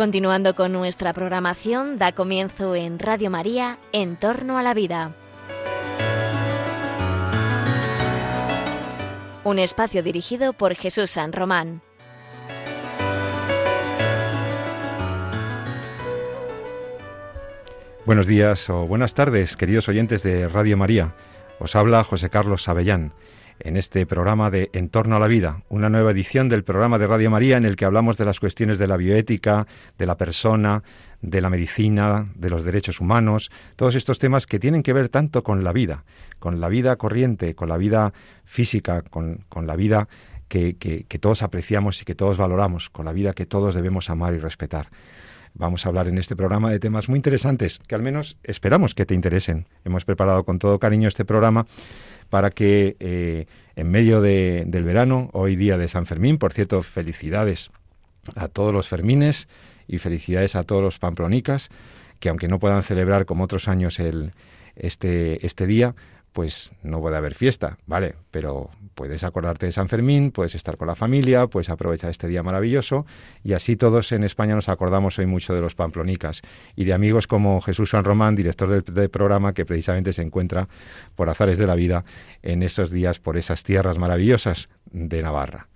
Continuando con nuestra programación, da comienzo en Radio María, En torno a la vida. Un espacio dirigido por Jesús San Román. Buenos días o buenas tardes, queridos oyentes de Radio María. Os habla José Carlos Avellán en este programa de En torno a la vida, una nueva edición del programa de Radio María en el que hablamos de las cuestiones de la bioética, de la persona, de la medicina, de los derechos humanos, todos estos temas que tienen que ver tanto con la vida, con la vida corriente, con la vida física, con, la vida que, que todos apreciamos y que todos valoramos, con la vida que todos debemos amar y respetar. Vamos a hablar en este programa de temas muy interesantes que al menos esperamos que te interesen. Hemos preparado con todo cariño este programa para que eh, en medio del verano, hoy día de San Fermín, por cierto, felicidades a todos los Fermines y felicidades a todos los Pamplonicas, que aunque no puedan celebrar como otros años el, este, este día, pues no puede haber fiesta, ¿vale? Pero puedes acordarte de San Fermín, puedes estar con la familia, puedes aprovechar este día maravilloso y así todos en España nos acordamos hoy mucho de los pamplonicas y de amigos como Jesús San Román, director del, programa que precisamente se encuentra por azares de la vida en esos días por esas tierras maravillosas de Navarra.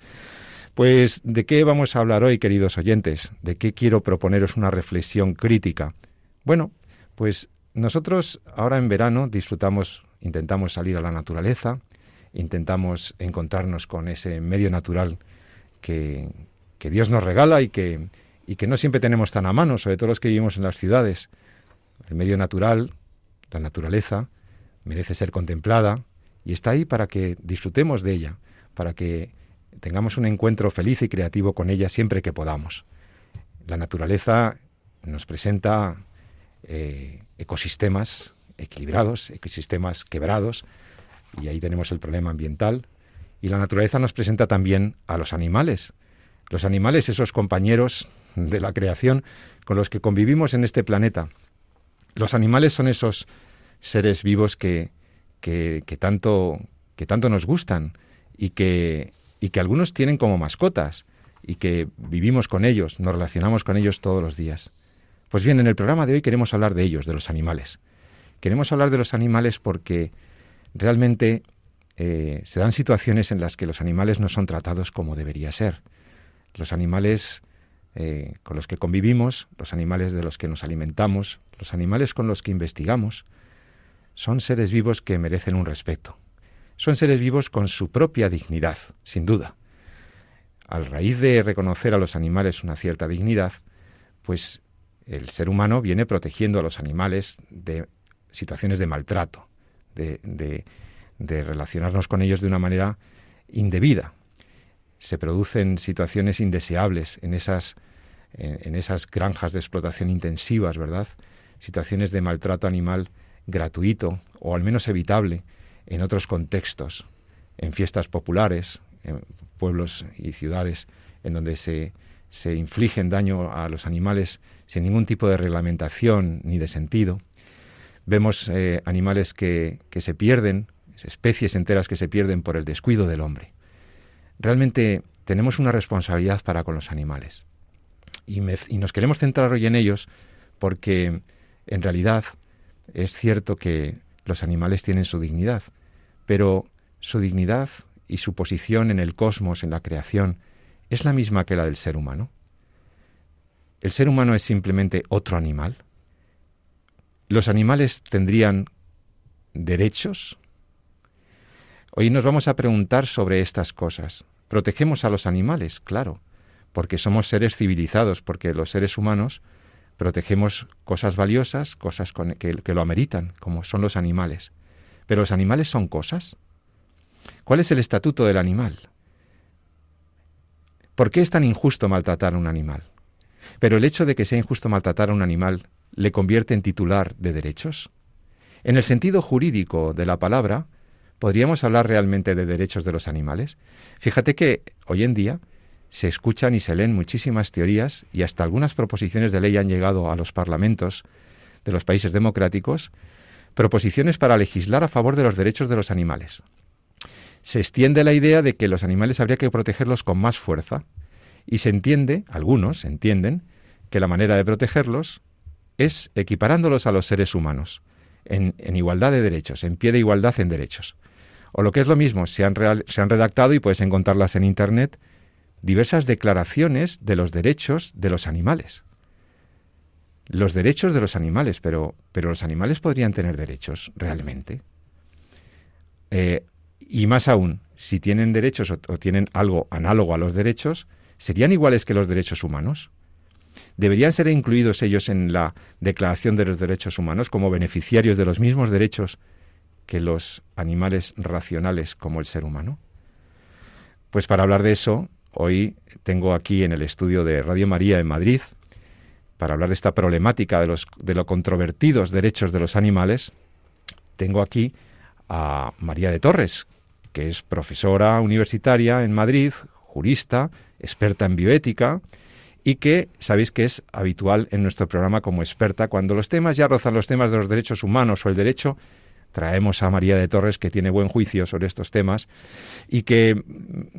Pues, ¿de qué vamos a hablar hoy, queridos oyentes? ¿De qué quiero proponeros una reflexión crítica? Bueno, pues nosotros ahora en verano disfrutamos intentamos salir a la naturaleza, intentamos encontrarnos con ese medio natural que, Dios nos regala y que, y que no siempre tenemos tan a mano, sobre todo los que vivimos en las ciudades. El medio natural, la naturaleza, merece ser contemplada y está ahí para que disfrutemos de ella, para que tengamos un encuentro feliz y creativo con ella siempre que podamos. La naturaleza nos presenta eh, ecosistemas equilibrados, ecosistemas quebrados, y ahí tenemos el problema ambiental. Y la naturaleza nos presenta también a los animales. Los animales, esos compañeros de la creación con los que convivimos en este planeta. Los animales son esos seres vivos que, que, tanto, que tanto nos gustan y que, y que algunos tienen como mascotas y que vivimos con ellos, nos relacionamos con ellos todos los días. Pues bien, en el programa de hoy queremos hablar de ellos, de los animales. Queremos hablar de los animales porque realmente eh, se dan situaciones en las que los animales no son tratados como debería ser. Los animales eh, con los que convivimos, los animales de los que nos alimentamos, los animales con los que investigamos, son seres vivos que merecen un respeto. Son seres vivos con su propia dignidad, sin duda. Al raíz de reconocer a los animales una cierta dignidad, pues el ser humano viene protegiendo a los animales de situaciones de maltrato, de, relacionarnos con ellos de una manera indebida. Se producen situaciones indeseables en esas, en, esas granjas de explotación intensivas, ¿verdad? Situaciones de maltrato animal gratuito o al menos evitable en otros contextos, en fiestas populares, en pueblos y ciudades en donde se, se infligen daño a los animales sin ningún tipo de reglamentación ni de sentido. Vemos eh, animales que, se pierden, especies enteras que se pierden por el descuido del hombre. Realmente tenemos una responsabilidad para con los animales. Y, nos queremos centrar hoy en ellos porque en realidad es cierto que los animales tienen su dignidad, pero su dignidad y su posición en el cosmos, en la creación, es la misma que la del ser humano. ¿El ser humano es simplemente otro animal? ¿Los animales tendrían derechos? Hoy nos vamos a preguntar sobre estas cosas. ¿Protegemos a los animales? Claro, porque somos seres civilizados, porque los seres humanos protegemos cosas valiosas, cosas que, que lo ameritan, como son los animales. Pero los animales son cosas. ¿Cuál es el estatuto del animal? ¿Por qué es tan injusto maltratar a un animal? Pero el hecho de que sea injusto maltratar a un animal le convierte en titular de derechos? En el sentido jurídico de la palabra, ¿podríamos hablar realmente de derechos de los animales? Fíjate que hoy en día se escuchan y se leen muchísimas teorías y hasta algunas proposiciones de ley han llegado a los parlamentos de los países democráticos, proposiciones para legislar a favor de los derechos de los animales. Se extiende la idea de que los animales habría que protegerlos con más fuerza y se entiende, algunos entienden, que la manera de protegerlos es equiparándolos a los seres humanos, en, igualdad de derechos, en pie de igualdad en derechos. O lo que es lo mismo, se han, redactado, y puedes encontrarlas en Internet, diversas declaraciones de los derechos de los animales. Los derechos de los animales, pero, pero los animales podrían tener derechos realmente. Eh, y más aún, si tienen derechos o, tienen algo análogo a los derechos, ¿serían iguales que los derechos humanos? ¿Deberían ser incluidos ellos en la Declaración de los Derechos Humanos como beneficiarios de los mismos derechos que los animales racionales como el ser humano? Pues para hablar de eso, hoy tengo aquí en el estudio de Radio María en Madrid, para hablar de esta problemática de los de lo controvertidos derechos de los animales, tengo aquí a María de Torres, que es profesora universitaria en Madrid, jurista, experta en bioética y que sabéis que es habitual en nuestro programa como experta cuando los temas ya rozan los temas de los derechos humanos o el derecho traemos a María de Torres, que tiene buen juicio sobre estos temas, y que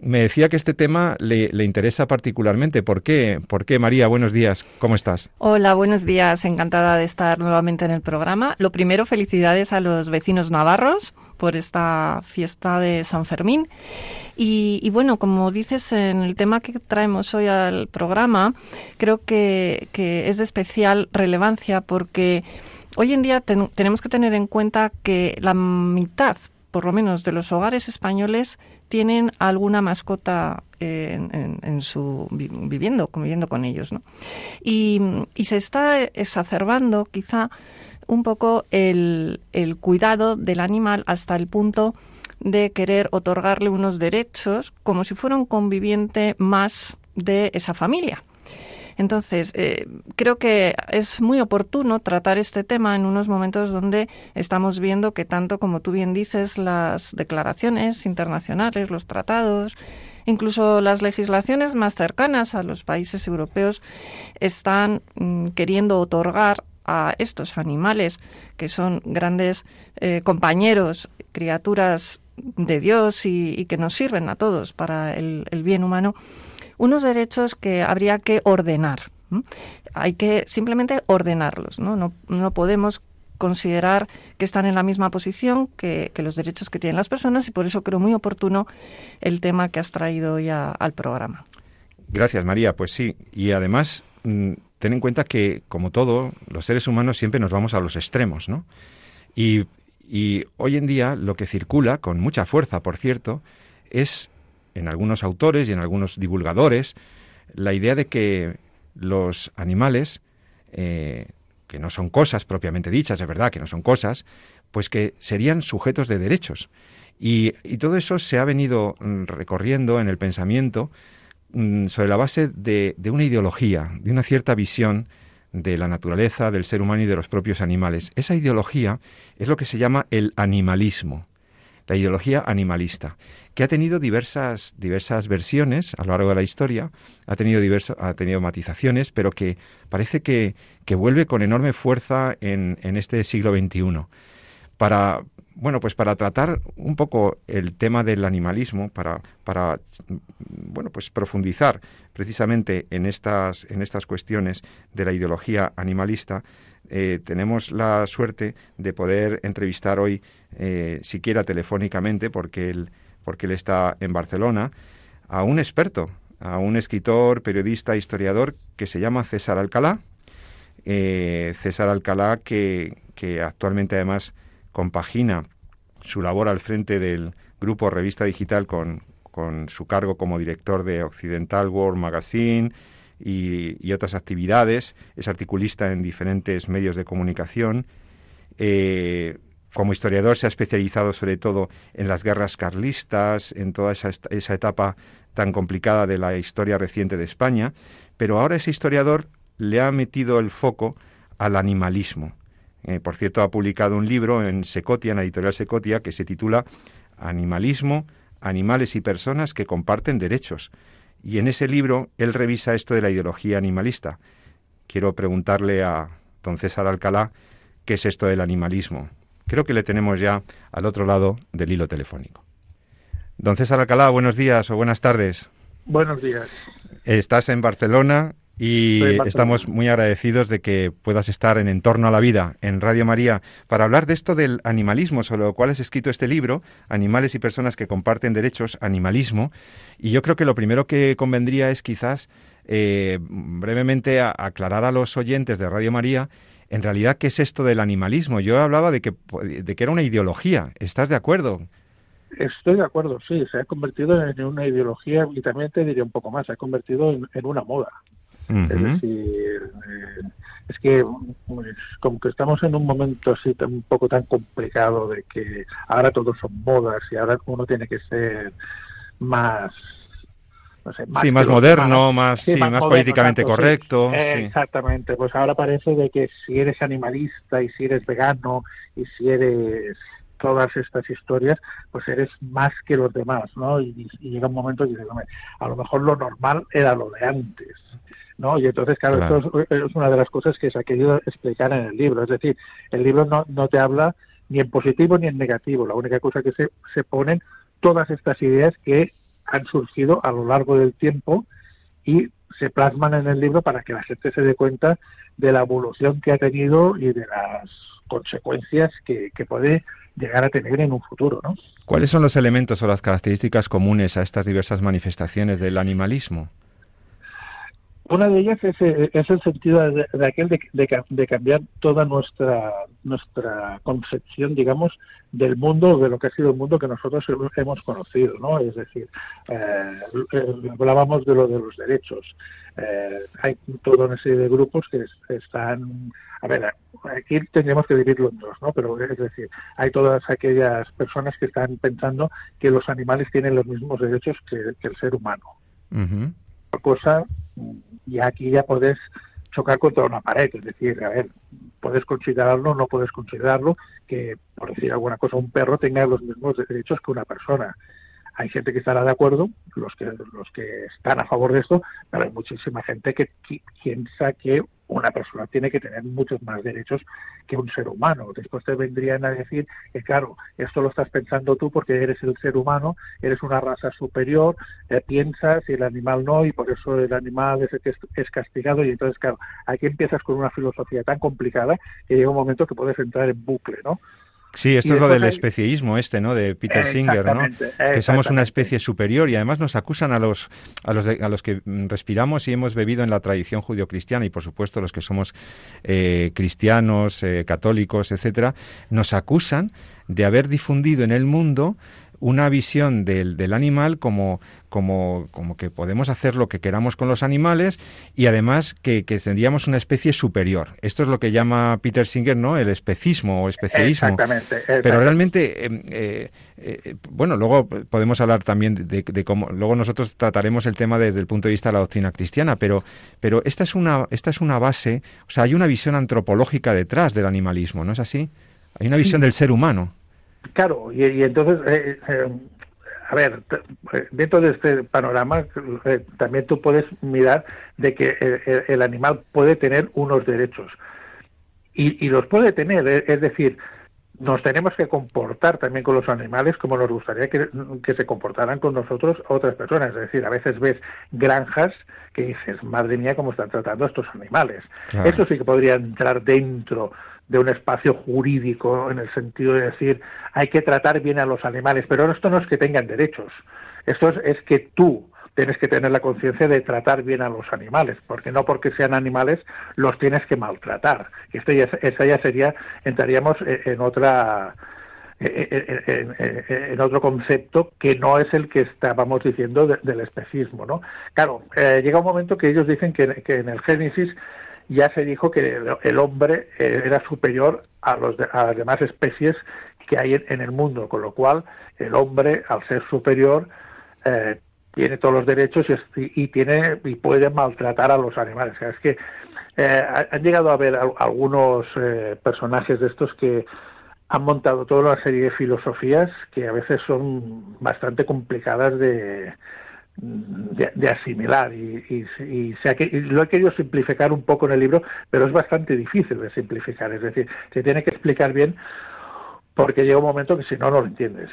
me decía que este tema le, interesa particularmente. ¿Por qué? ¿Por qué, María? Buenos días. ¿Cómo estás? Hola, buenos días. Encantada de estar nuevamente en el programa. Lo primero, felicidades a los vecinos navarros por esta fiesta de San Fermín. Y, bueno, como dices en el tema que traemos hoy al programa, creo que, es de especial relevancia porque hoy en día tenemos que tener en cuenta que la mitad, por lo menos, de los hogares españoles tienen alguna mascota en, su viviendo, conviviendo con ellos, ¿no? Y, se está exacerbando, quizá, un poco el, el cuidado del animal hasta el punto de querer otorgarle unos derechos como si fuera un conviviente más de esa familia. Entonces, eh, creo que es muy oportuno tratar este tema en unos momentos donde estamos viendo que tanto como tú bien dices, las declaraciones internacionales, los tratados, incluso las legislaciones más cercanas a los países europeos están mm, queriendo otorgar a estos animales que son grandes eh, compañeros, criaturas de Dios y, que nos sirven a todos para el bien humano, unos derechos que habría que ordenar. Hay que simplemente ordenarlos, ¿no? ¿no? No, podemos considerar que están en la misma posición que, los derechos que tienen las personas y por eso creo muy oportuno el tema que has traído hoy al programa. Gracias, María. Pues sí, y además mm, ten en cuenta que, como todo, los seres humanos siempre nos vamos a los extremos, ¿no? Y, hoy en día lo que circula, con mucha fuerza, por cierto, es en algunos autores y en algunos divulgadores la idea de que los animales, eh, que no son cosas propiamente dichas, es verdad que no son cosas, pues que serían sujetos de derechos. Y, todo eso se ha venido mm, recorriendo en el pensamiento sobre la base de, de una ideología, de una cierta visión de la naturaleza, del ser humano y de los propios animales. Esa ideología es lo que se llama el animalismo la ideología animalista, que ha tenido diversas, diversas versiones a lo largo de la historia, ha tenido, ha tenido matizaciones, pero que parece que, que vuelve con enorme fuerza en, en este siglo XXI. Para, bueno, pues para tratar un poco el tema del animalismo, para, para bueno, pues profundizar precisamente en estas, en estas cuestiones de la ideología animalista, eh, tenemos la suerte de poder entrevistar hoy, eh, siquiera telefónicamente, porque él, porque él está en Barcelona, a un experto, a un escritor, periodista, historiador que se llama César Alcalá. Eh, César Alcalá, que, que actualmente además compagina su labor al frente del grupo Revista Digital con, con su cargo como director de Occidental World Magazine, y, otras actividades. Es articulista en diferentes medios de comunicación. Eh, como historiador se ha especializado sobre todo en las guerras carlistas, en toda esa, esa, etapa tan complicada de la historia reciente de España, pero ahora ese historiador le ha metido el foco al animalismo. Eh, por cierto, ha publicado un libro en Secotia, en la editorial Secotia, que se titula Animalismo, animales y personas que comparten derechos. Y en ese libro él revisa esto de la ideología animalista. Quiero preguntarle a don César Alcalá qué es esto del animalismo. Creo que le tenemos ya al otro lado del hilo telefónico. Don César Alcalá, buenos días o buenas tardes. Buenos días. Estás en Barcelona y estamos muy agradecidos de que puedas estar en Entorno a la Vida, en Radio María, para hablar de esto del animalismo, sobre lo cual has escrito este libro, Animales y Personas que Comparten Derechos, Animalismo. Y yo creo que lo primero que convendría es quizás eh, brevemente aclarar a los oyentes de Radio María en realidad qué es esto del animalismo. Yo hablaba de que, de que era una ideología. ¿Estás de acuerdo? Estoy de acuerdo, sí, se ha convertido en una ideología y también te diría un poco más, se ha convertido en una moda. Es decir, eh, es que pues, como que estamos en un momento así un poco tan complicado de que ahora todos son modas y ahora uno tiene que ser más no sé, más sí, más moderno, más, sí, más, políticamente correcto. Exactamente, pues ahora parece de que si eres animalista y si eres vegano y si eres todas estas historias, pues eres más que los demás, ¿no? Y, llega un momento y dices, a lo mejor lo normal era lo de antes. ¿No? Y entonces, claro, esto es, una de las cosas que se ha querido explicar en el libro. Es decir, el libro no, no te habla ni en positivo ni en negativo. La única cosa que se, se ponen todas estas ideas que han surgido a lo largo del tiempo y se plasman en el libro para que la gente se dé cuenta de la evolución que ha tenido y de las consecuencias que, que puede llegar a tener en un futuro, ¿no? ¿Cuáles son los elementos o las características comunes a estas diversas manifestaciones del animalismo? Una de ellas es, eh, es el sentido de, aquel de, de, cambiar toda nuestra nuestra concepción, digamos, del mundo, de lo que ha sido el mundo que nosotros hemos conocido, ¿no? Es decir, eh, hablábamos de lo de los derechos. Eh, hay toda una serie de grupos que están, a ver, aquí tendríamos que dividirlo en dos, ¿no? Pero es decir, hay todas aquellas personas que están pensando que los animales tienen los mismos derechos que, el ser humano. Cosa y aquí ya puedes chocar contra una pared, es decir, a ver, puedes considerarlo, no puedes considerarlo, que, por decir alguna cosa, un perro tenga los mismos derechos que una persona. Hay gente que estará de acuerdo, los que, los que están a favor de esto, pero hay muchísima gente que piensa que una persona tiene que tener muchos más derechos que un ser humano. Después te vendrían a decir que, claro, esto lo estás pensando tú porque eres el ser humano, eres una raza superior, eh, piensas y el animal no, y por eso el animal es es castigado. Y entonces, claro, aquí empiezas con una filosofía tan complicada que llega un momento que puedes entrar en bucle, ¿no? Sí, esto es lo del especieísmo este, ¿no? De Peter Singer, ¿no? Que somos una especie superior y además nos acusan a los a los a los que respiramos y hemos bebido en la tradición judio-cristiana y por supuesto los que somos eh, cristianos, eh, católicos, etcétera, nos acusan de haber difundido en el mundo una visión del, del animal como, como, como, que podemos hacer lo que queramos con los animales y además que, que, tendríamos una especie superior. Esto es lo que llama Peter Singer, ¿no? El especismo o especialismo. Exactamente. Pero realmente, em, eh, eh, bueno, luego podemos hablar también de, de, cómo, luego nosotros trataremos el tema desde el punto de vista de la doctrina cristiana, pero, pero esta es una, esta es una base, o sea, hay una visión antropológica detrás del animalismo, ¿no es así? Hay una visión del ser humano. Claro, y, entonces, eh, eh, a ver, eh, dentro de este panorama también tú puedes mirar de que el, animal puede tener unos derechos y, los puede tener, es decir, nos tenemos que comportar también con los animales como nos gustaría que, se comportaran con nosotros otras personas. Es decir, a veces ves granjas que dices, madre mía, cómo están tratando a estos animales. Eso sí que podría entrar dentro de un espacio jurídico en el sentido de decir hay que tratar bien a los animales, pero esto no es que tengan derechos, esto es, que tú tienes que tener la conciencia de tratar bien a los animales, porque no porque sean animales los tienes que maltratar. Esto ya, esa ya sería, entraríamos e, en otra e, e, en, otro concepto que no es el que estábamos diciendo del especismo, ¿no? Claro, eh, llega un momento que ellos dicen que, que en el Génesis ya se dijo que el hombre eh, era superior a, los a las demás especies que hay en, el mundo, con lo cual el hombre, al ser superior, eh, tiene todos los derechos y, tiene y puede maltratar a los animales. es que eh, han llegado a haber algunos personajes de estos que han montado toda una serie de filosofías que a veces son bastante complicadas de, de, asimilar y, y, lo he querido simplificar un poco en el libro, pero es bastante difícil de simplificar, es decir, se tiene que explicar bien porque llega un momento que si no, no lo entiendes.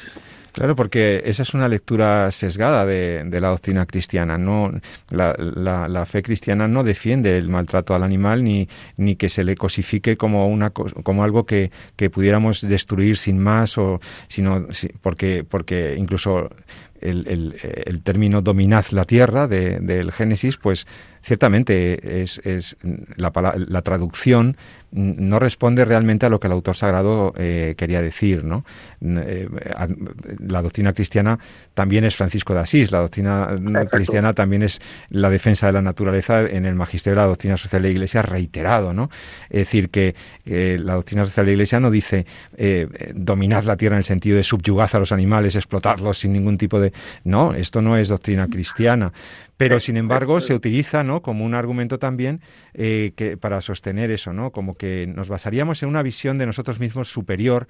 Claro, porque esa es una lectura sesgada de, la doctrina cristiana. No, la, fe cristiana no defiende el maltrato al animal ni, que se le cosifique como una como algo que, pudiéramos destruir sin más o sino porque porque incluso el término dominad la tierra de, del Génesis, pues ciertamente es, es la, la, traducción no responde realmente a lo que el autor sagrado eh, quería decir, ¿no? Eh, la doctrina cristiana también es Francisco de Asís, la doctrina cristiana también es la defensa de la naturaleza en el magisterio de la doctrina social de la Iglesia reiterado, ¿no? Es decir, que la doctrina social de la Iglesia no dice eh, dominad la tierra en el sentido de subyugad a los animales, explotarlos sin ningún tipo de... No, esto no es doctrina cristiana. Pero, sin embargo, se utiliza ¿no? como un argumento también eh, que, para sostener eso, ¿no? como que nos basaríamos en una visión de nosotros mismos superior,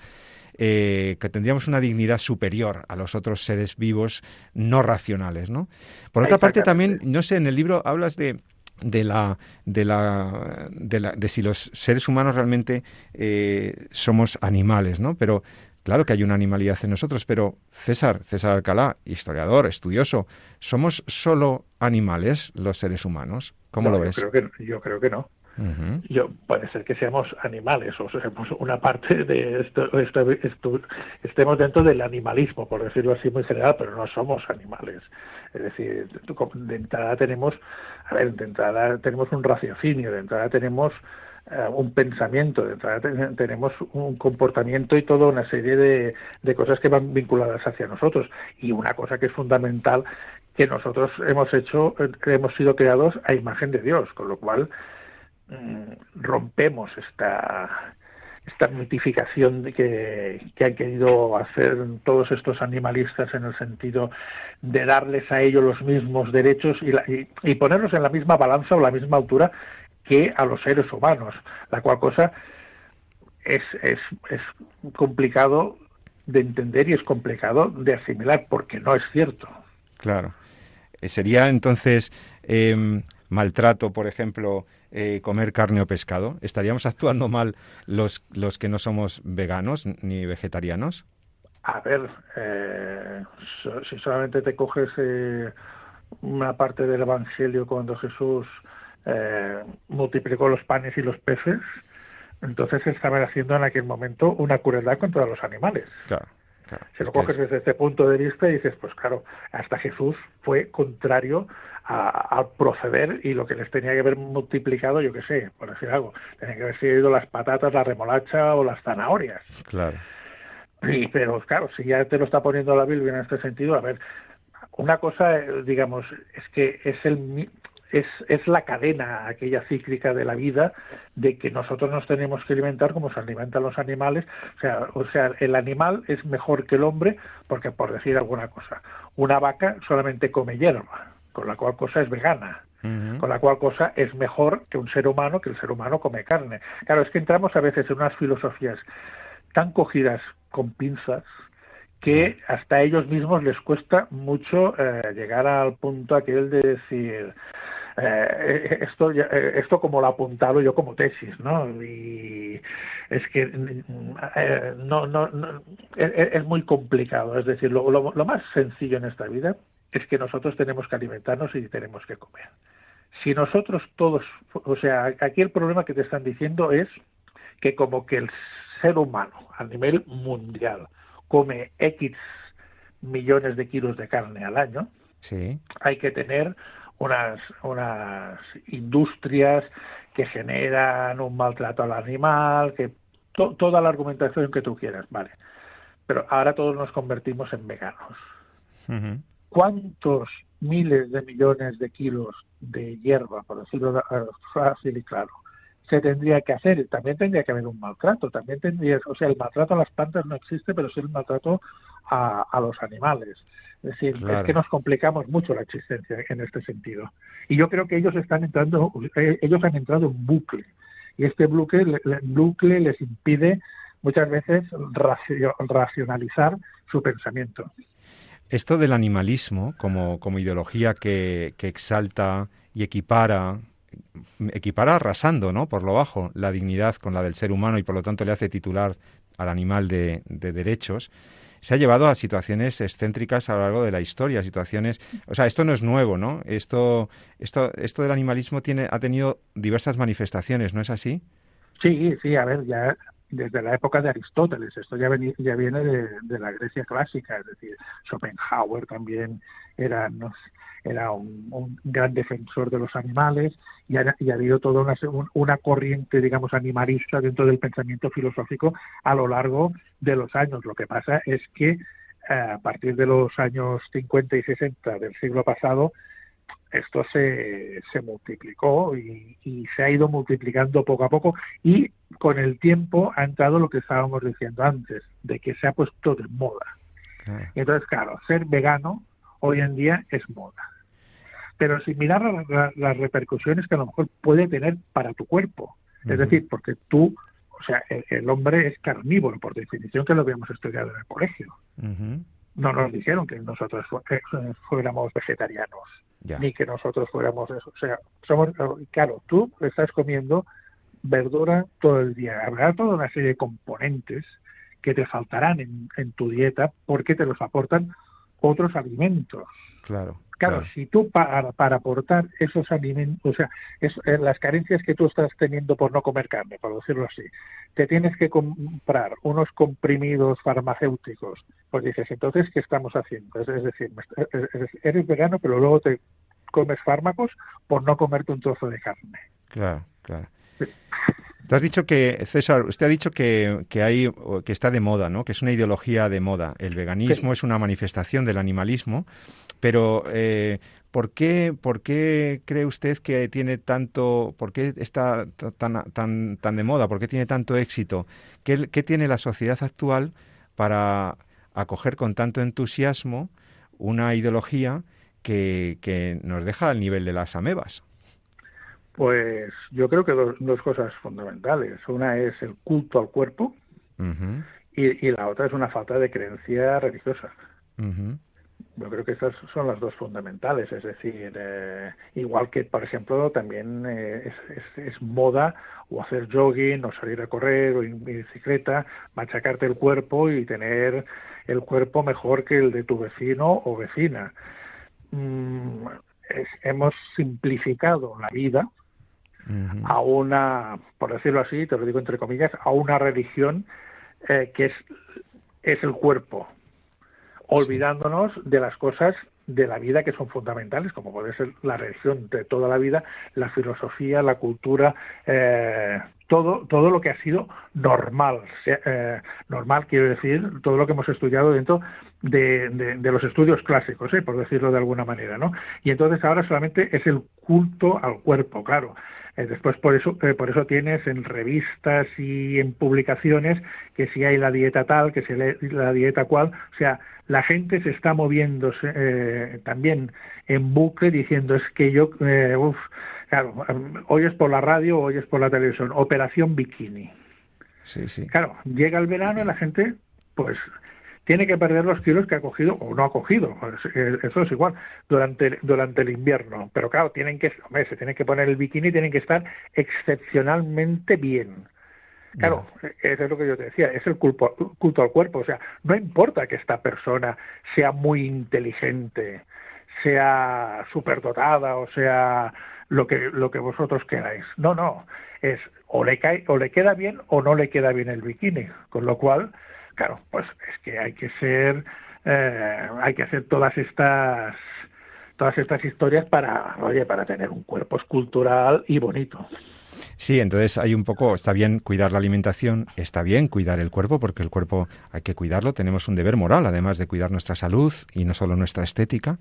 eh, que tendríamos una dignidad superior a los otros seres vivos no racionales. ¿no? Por otra parte, también, no sé, en el libro hablas de de la de la de, la, de si los seres humanos realmente eh, somos animales, ¿no? Pero Claro que hay una animalidad en nosotros, pero César, César Alcalá, historiador, estudioso, ¿somos solo animales los seres humanos? ¿Cómo lo ves? Yo creo que, yo creo que no. Yo, puede ser que seamos animales o seamos una parte de esto, estemos dentro del animalismo, por decirlo así muy general, pero no somos animales. Es decir, de entrada tenemos, a ver, de entrada tenemos un raciocinio, de entrada tenemos eh, un pensamiento, tenemos un comportamiento y toda una serie de, de cosas que van vinculadas hacia nosotros. Y una cosa que es fundamental, que nosotros hemos hecho, eh, hemos sido creados a imagen de Dios, con lo cual rompemos esta esta mitificación que, que, han querido hacer todos estos animalistas en el sentido de darles a ellos los mismos derechos y, y, y, ponerlos en la misma balanza o la misma altura que a los seres humanos, la cual cosa es, es, es complicado de entender y es complicado de asimilar porque no es cierto. Claro. Eh, ¿Sería entonces em, maltrato, por ejemplo, eh, comer carne o pescado? ¿Estaríamos actuando mal los, los que no somos veganos ni vegetarianos? A ver, eh, si solamente te coges una parte del Evangelio cuando Jesús eh, multiplicó los panes y los peces, entonces se estaba haciendo en aquel momento una crueldad contra los animales. Claro, Si lo coges desde este punto de vista y dices, pues claro, hasta Jesús fue contrario al proceder y lo que les tenía que haber multiplicado, yo qué sé, por decir algo, tenía que haber sido las patatas, la remolacha o las zanahorias. Claro. Y, pero claro, si ya te lo está poniendo la Biblia en este sentido, a ver, una cosa, eh, digamos, es que es el es, es la cadena aquella cíclica de la vida de que nosotros nos tenemos que alimentar como se alimentan los animales. O sea, o sea, el animal es mejor que el hombre porque, por decir alguna cosa, una vaca solamente come hierba, con la cual cosa es vegana. Con la cual cosa es mejor que un ser humano, que el ser humano come carne. Claro, es que entramos a veces en unas filosofías tan cogidas con pinzas que hasta a ellos mismos les cuesta mucho eh, llegar al punto aquel de decir, eh, esto, eh, esto como lo he apuntado yo como tesis, ¿no? Y es que eh, no, no, es, muy complicado. Es decir, lo, lo, más sencillo en esta vida es que nosotros tenemos que alimentarnos y tenemos que comer. Si nosotros todos, o sea, aquí el problema que te están diciendo es que como que el ser humano a nivel mundial come X millones de kilos de carne al año, sí. hay que tener unas, unas industrias que generan un maltrato al animal, que toda la argumentación que tú quieras, vale. Pero ahora todos nos convertimos en veganos. ¿Cuántos miles de millones de kilos de hierba, por decirlo fácil y claro, se tendría que hacer? También tendría que haber un maltrato, también tendría, o sea, el maltrato a las plantas no existe, pero sí el maltrato a, a los animales. Es decir, es que nos complicamos mucho la existencia en este sentido. Y yo creo que ellos están entrando, eh, ellos han entrado en bucle. Y este bucle, bucle les impide muchas veces racionalizar su pensamiento. Esto del animalismo como, como ideología que, que exalta y equipara equipara arrasando, ¿no? Por lo bajo, la dignidad con la del ser humano y por lo tanto le hace titular al animal de, derechos, se ha llevado a situaciones excéntricas a lo largo de la historia, situaciones, o sea, esto no es nuevo, ¿no? Esto, esto, esto del animalismo tiene, ha tenido diversas manifestaciones, ¿no es así? Sí, sí, a ver, ya desde la época de Aristóteles, esto ya, ya viene de, la Grecia clásica, es decir, Schopenhauer también era, era un, gran defensor de los animales y ha, y ha habido toda una, una, corriente, digamos, animalista dentro del pensamiento filosófico a lo largo de los años. Lo que pasa es que eh, a partir de los años 50 y 60 del siglo pasado, esto se, se multiplicó y, se ha ido multiplicando poco a poco y con el tiempo ha entrado lo que estábamos diciendo antes, de que se ha puesto de moda. Entonces, claro, ser vegano hoy en día es moda. Pero sin mirar las repercusiones que a lo mejor puede tener para tu cuerpo. Es decir, porque tú, o sea, el, hombre es carnívoro por definición, que lo habíamos estudiado en el colegio. No nos dijeron que nosotros fuéramos vegetarianos ni que nosotros fuéramos eso. O sea, somos, claro, tú estás comiendo verdura todo el día. Habrá toda una serie de componentes que te faltarán en, en tu dieta porque te los aportan otros alimentos. Claro. Claro, si tú para, para aportar esos alimentos, o sea, es, eh, las carencias que tú estás teniendo por no comer carne, por decirlo así, te tienes que comprar unos comprimidos farmacéuticos, pues dices, entonces, ¿qué estamos haciendo? Es, decir, eres vegano, pero luego te comes fármacos por no comerte un trozo de carne. Claro, claro. has dicho que, César, usted ha dicho que, que, hay, que está de moda, ¿no? Que es una ideología de moda. El veganismo es una manifestación del animalismo pero, eh, ¿por, qué, ¿por qué cree usted que tiene tanto, por qué está tan, tan, tan de moda, por qué tiene tanto éxito? ¿Qué, qué tiene la sociedad actual para acoger con tanto entusiasmo una ideología que, que nos deja al nivel de las amebas? Pues yo creo que dos, dos cosas fundamentales. Una es el culto al cuerpo y, y, la otra es una falta de creencia religiosa. Yo creo que estas son las dos fundamentales, es decir, eh, igual que, por ejemplo, también eh, es, moda o hacer jogging o salir a correr o en bicicleta, machacarte el cuerpo y tener el cuerpo mejor que el de tu vecino o vecina. Mm, hemos simplificado la vida a una, por decirlo así, te lo digo entre comillas, a una religión eh, que es, es el cuerpo, olvidándonos de las cosas de la vida que son fundamentales, como puede ser la religión de toda la vida, la filosofía, la cultura, eh, todo, todo lo que ha sido normal, eh, normal quiero decir, todo lo que hemos estudiado dentro de, de, los estudios clásicos, eh, por decirlo de alguna manera, ¿no? Y entonces ahora solamente es el culto al cuerpo, claro. Eh, después por eso, eh, por eso tienes en revistas y en publicaciones que si hay la dieta tal, que si hay la dieta cual, o sea, la gente se está moviéndose eh, también en bucle diciendo es que yo, eh, uff, claro, hoy es por la radio, hoy es por la televisión, operación bikini. Sí, sí. Claro, llega el verano y la gente, pues tiene que perder los kilos que ha cogido o no ha cogido. Eso es igual durante, durante el invierno. Pero claro, tienen que, hombre, se tienen que poner el bikini y tienen que estar excepcionalmente bien. Claro, eso es lo que yo te decía, es el culto, culto al cuerpo. O sea, no importa que esta persona sea muy inteligente, sea superdotada o sea lo que, lo que vosotros queráis. No, no, es o le, cae, o le queda bien o no le queda bien el bikini. Con lo cual, Claro, pues es que hay que ser, eh, hay que hacer todas estas, todas estas historias para, oye, para tener un cuerpo escultural y bonito. Sí, entonces hay un poco, está bien cuidar la alimentación, está bien cuidar el cuerpo, porque el cuerpo hay que cuidarlo, tenemos un deber moral, además de cuidar nuestra salud y no solo nuestra estética,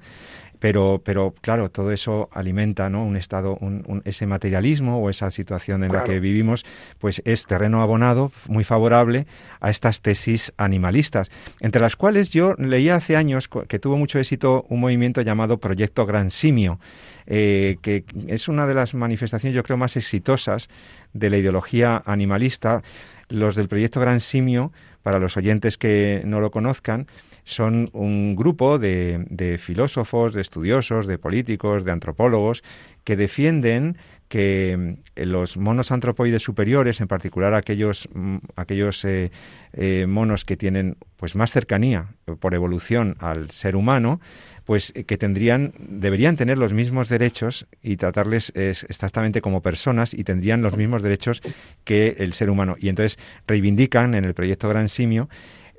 pero, pero claro, todo eso alimenta ¿no? un estado, un, ese materialismo o esa situación en la que vivimos, pues es terreno abonado, muy favorable a estas tesis animalistas, entre las cuales yo leía hace años que tuvo mucho éxito un movimiento llamado Proyecto Gran Simio, eh, que es una de las manifestaciones, yo creo, más exitosas de la ideología animalista. Los del proyecto Gran Simio, para los oyentes que no lo conozcan, son un grupo de, de filósofos, de estudiosos, de políticos, de antropólogos, que defienden que eh, los monos antropoides superiores, en particular aquellos, mm, aquellos eh, eh, monos que tienen pues más cercanía por evolución al ser humano, pues que tendrían, deberían tener los mismos derechos y tratarles exactamente como personas y tendrían los mismos derechos que el ser humano. Y entonces reivindican en el proyecto Gran Simio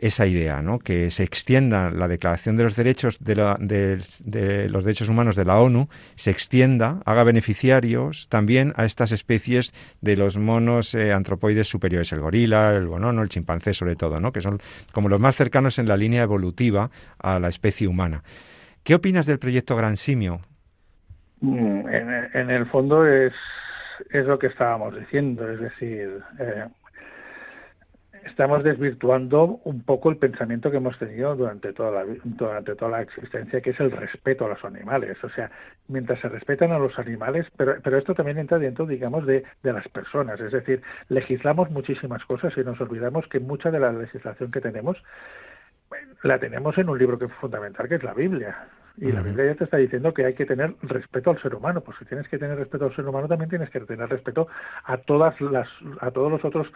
esa idea, ¿no? que se extienda la Declaración de los Derechos de, los Derechos Humanos de la ONU, se extienda, haga beneficiarios también a estas especies de los monos eh, antropoides superiores, el gorila, el bonono, el chimpancé sobre todo, ¿no? que son como los más cercanos en la línea evolutiva a la especie humana. ¿Qué opinas del proyecto Gran Simio? Mm, en, el fondo es, es lo que estábamos diciendo, es decir, eh, estamos desvirtuando un poco el pensamiento que hemos tenido durante toda la durante toda la existencia que es el respeto a los animales. O sea mientras se respetan a los animales pero pero esto también entra dentro digamos de, de las personas. Es decir legislamos muchísimas cosas y nos olvidamos que mucha de la legislación que tenemos la tenemos en un libro que es fundamental que es la Biblia y la Biblia ya te está diciendo que hay que tener respeto al ser humano. Pues si tienes que tener respeto al ser humano, también tienes que tener respeto a todas las, a todos los otros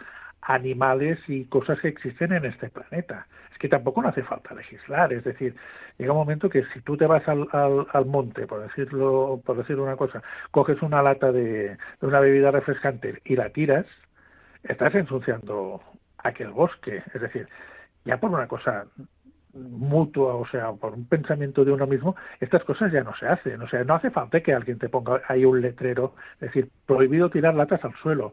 animales y cosas que existen en este planeta. Es que tampoco no hace falta legislar, es decir, llega un momento que si tú te vas al, al, monte, por decirlo, por decir una cosa, coges una lata de, de una bebida refrescante y la tiras, estás ensuciando aquel bosque, es decir, ya por una cosa mutua, o sea, por un pensamiento de uno mismo, estas cosas ya no se hacen. O sea, no hace falta que alguien te ponga ahí un letrero, es decir, prohibido tirar latas al suelo.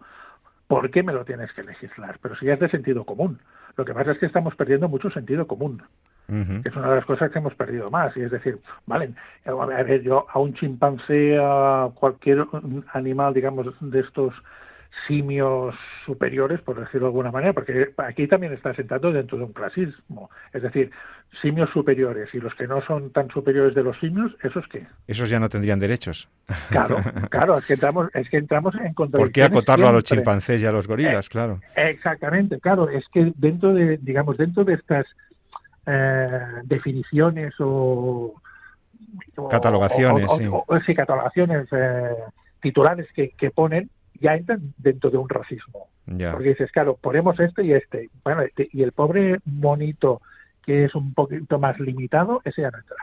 ¿Por qué me lo tienes que legislar? Pero si ya es de sentido común. Lo que pasa es que estamos perdiendo mucho sentido común. Es una de las cosas que hemos perdido más. Y es decir, vale, a ver, yo a un chimpancé, a cualquier animal, digamos, de estos simios superiores, por decirlo de alguna manera, porque aquí también está sentado dentro de un clasismo. Es decir, simios superiores y los que no son tan superiores de los simios, ¿esos qué? Esos ya no tendrían derechos. Claro, claro, es que entramos, es que entramos en ¿Por qué acotarlo a los chimpancés y a los gorilas, eh, claro? Exactamente, claro, es que dentro de, digamos, dentro de estas eh, definiciones o, catalogaciones, sí. sí. catalogaciones eh, titulares que, que ponen, ya entran dentro de un racismo. Porque dices, claro, ponemos este y este. Bueno, este, y el pobre monito que es un poquito más limitado, ese ya no entra.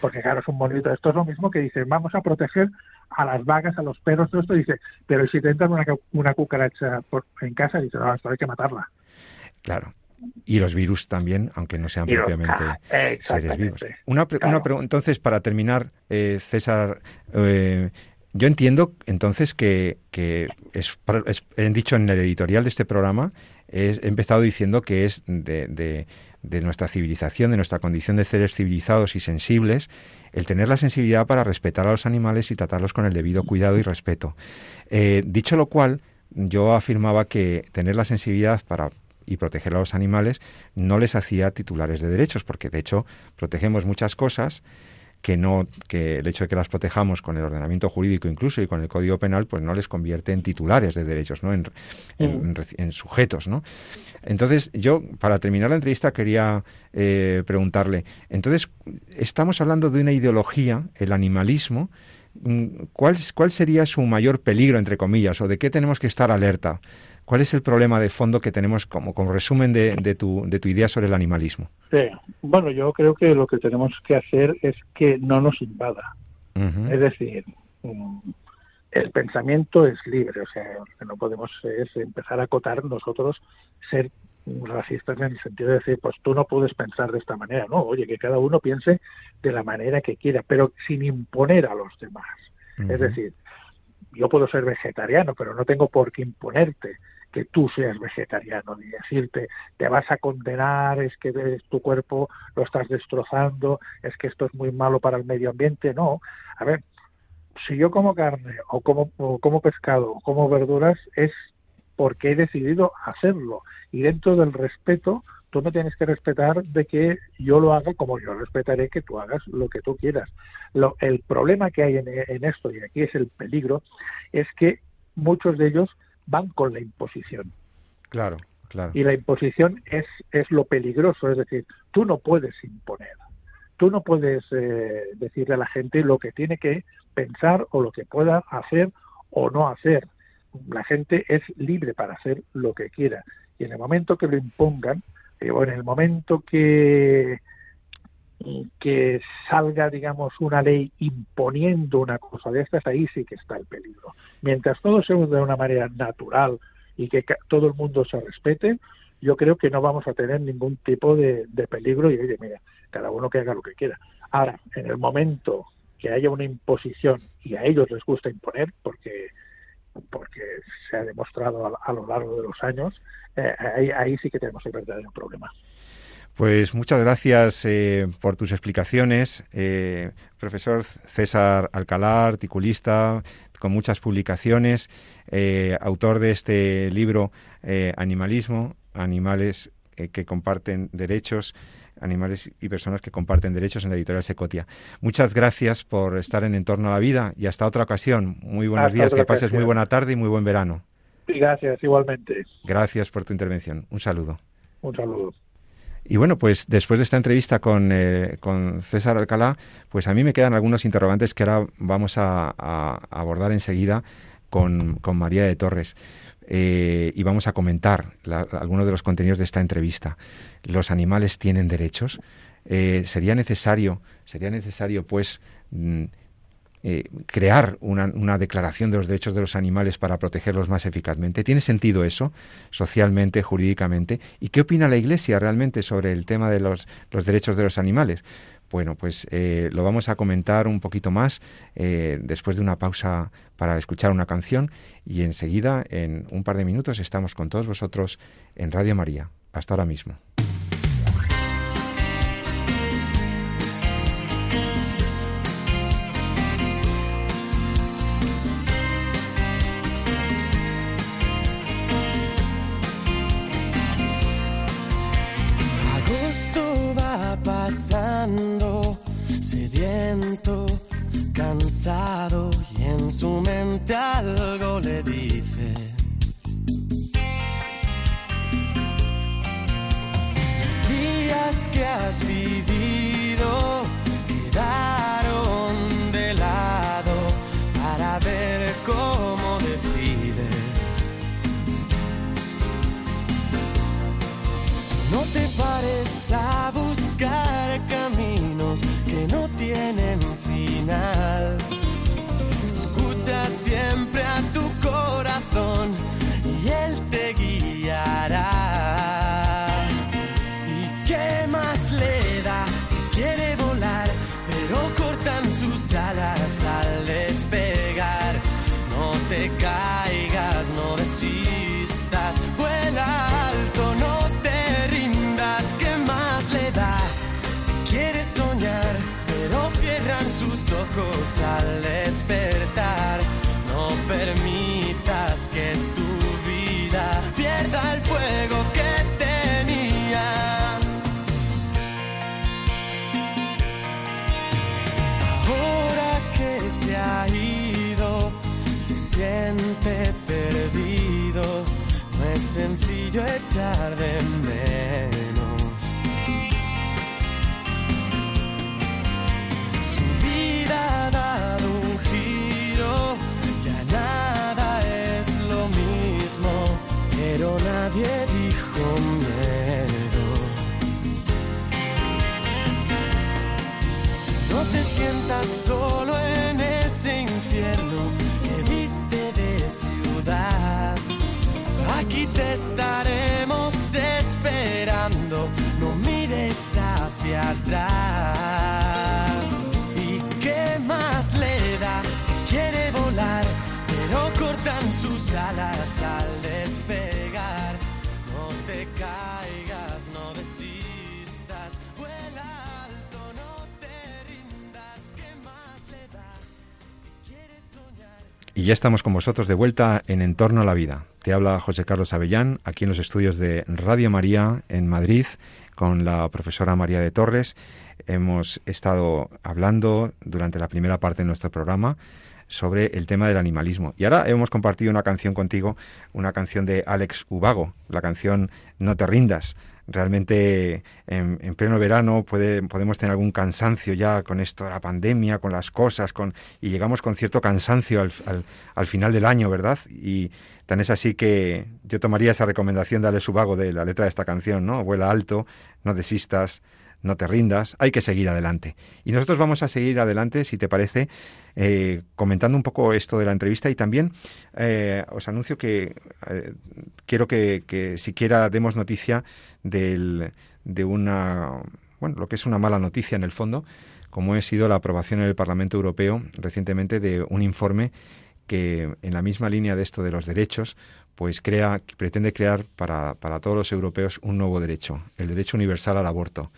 Porque claro, es un monito. Esto es lo mismo que dice, vamos a proteger a las vagas, a los perros, todo esto. Dice, pero si te entra una, una cucaracha por, en casa, dice, no, esto hay que matarla. Claro. Y los virus también, aunque no sean propiamente seres vivos. Una, una entonces, para terminar, eh, César, eh, yo entiendo entonces que, que es, he dicho en el editorial de este programa, he empezado diciendo que es de, de, nuestra civilización, de nuestra condición de seres civilizados y sensibles, el tener la sensibilidad para respetar a los animales y tratarlos con el debido cuidado y respeto. Eh, dicho lo cual, yo afirmaba que tener la sensibilidad para y proteger a los animales no les hacía titulares de derechos, porque de hecho protegemos muchas cosas que no que el hecho de que las protejamos con el ordenamiento jurídico incluso y con el código penal pues no les convierte en titulares de derechos no en, en, sujetos no entonces yo para terminar la entrevista quería eh, preguntarle entonces estamos hablando de una ideología el animalismo mm, ¿Cuál, ¿Cuál sería su mayor peligro, entre comillas, o de qué tenemos que estar alerta? ¿Cuál es el problema de fondo que tenemos como, como resumen de, de, tu, de tu idea sobre el animalismo? Sí, bueno, yo creo que lo que tenemos que hacer es que no nos invada. Es decir, mm, el pensamiento es libre, o sea, lo que no podemos es empezar a acotar nosotros ser racistas en el sentido de decir, pues tú no puedes pensar de esta manera, no, oye, que cada uno piense de la manera que quiera, pero sin imponer a los demás. Es decir, yo puedo ser vegetariano, pero no tengo por qué imponerte que tú seas vegetariano, ni decirte te vas a condenar, es que tu cuerpo lo estás destrozando, es que esto es muy malo para el medio ambiente, no. A ver, si yo como carne o como, o como pescado o como verduras es porque he decidido hacerlo y dentro del respeto tú me tienes que respetar de que yo lo haga como yo respetaré que tú hagas lo que tú quieras. Lo, el problema que hay en, en esto, y aquí es el peligro, es que muchos de ellos van con la imposición. Claro, claro. Y la imposición es, es lo peligroso, es decir, tú no puedes imponer, tú no puedes eh, decirle a la gente lo que tiene que pensar o lo que pueda hacer o no hacer. La gente es libre para hacer lo que quiera. Y en el momento que lo impongan, eh, o en el momento que, que salga, digamos, una ley imponiendo una cosa de estas, ahí sí que está el peligro. Mientras todo sea de una manera natural y que todo el mundo se respete, yo creo que no vamos a tener ningún tipo de, peligro y oye, mira, cada uno que haga lo que quiera. Ahora, en el momento que haya una imposición y a ellos les gusta imponer, porque porque se ha demostrado a, lo largo de los años, eh, ahí, sí que tenemos el verdadero problema. Pues muchas gracias eh, por tus explicaciones, eh, profesor César Alcalá, articulista con muchas publicaciones, autor de este libro Animalismo, animales que comparten derechos, animales y personas que comparten derechos en la editorial Secotia. Muchas gracias por estar en Entorno a la Vida y hasta otra ocasión. Muy buenos días, que pases muy buena tarde y muy buen verano. gracias, igualmente. Gracias por tu intervención. Un saludo. Un saludo. Y bueno, pues después de esta entrevista con, eh, con, César Alcalá, pues a mí me quedan algunos interrogantes que ahora vamos a, abordar enseguida con, con, María de Torres. Eh, y vamos a comentar algunos de los contenidos de esta entrevista. ¿Los animales tienen derechos? Eh, sería necesario, sería necesario, pues, mm, eh, crear una, una, declaración de los derechos de los animales para protegerlos más eficazmente. ¿Tiene sentido eso, socialmente, jurídicamente? ¿Y qué opina la Iglesia realmente sobre el tema de los, derechos de los animales? Bueno, pues eh, lo vamos a comentar un poquito más eh, después de una pausa para escuchar una canción y enseguida, en un par de minutos, estamos con todos vosotros en Radio María. Hasta ahora mismo. Y en su mente algo le dice. Los días que has vivido sencillo echar de menos. Su vida pero nadie dijo miedo. No te sientas solo Aquí te estaremos Y ya estamos con vosotros de vuelta en Entorno a la Vida. Te habla José Carlos Avellán, aquí en los estudios de Radio María en Madrid, con la profesora María de Torres. Hemos estado hablando durante la primera parte de nuestro programa sobre el tema del animalismo. Y ahora hemos compartido una canción contigo, una canción de Alex Ubago, la canción No te rindas, realmente en, pleno verano puede, podemos tener algún cansancio ya con esto de la pandemia, con las cosas, con, y llegamos con cierto cansancio al, al, final del año, ¿verdad? Y tan es así que yo tomaría esa recomendación de Ale Subago de la letra de esta canción, ¿no? Vuela alto, no desistas, no te rindas, hay que seguir adelante. Y nosotros vamos a seguir adelante, si te parece, eh, comentando un poco esto de la entrevista y también eh, os anuncio que eh, quiero que, siquiera demos noticia del, de una, bueno, lo que es una mala noticia en el fondo, como ha sido la aprobación en el Parlamento Europeo recientemente de un informe que en la misma línea de esto de los derechos, pues crea, pretende crear para, para todos los europeos un nuevo derecho, el derecho universal al aborto.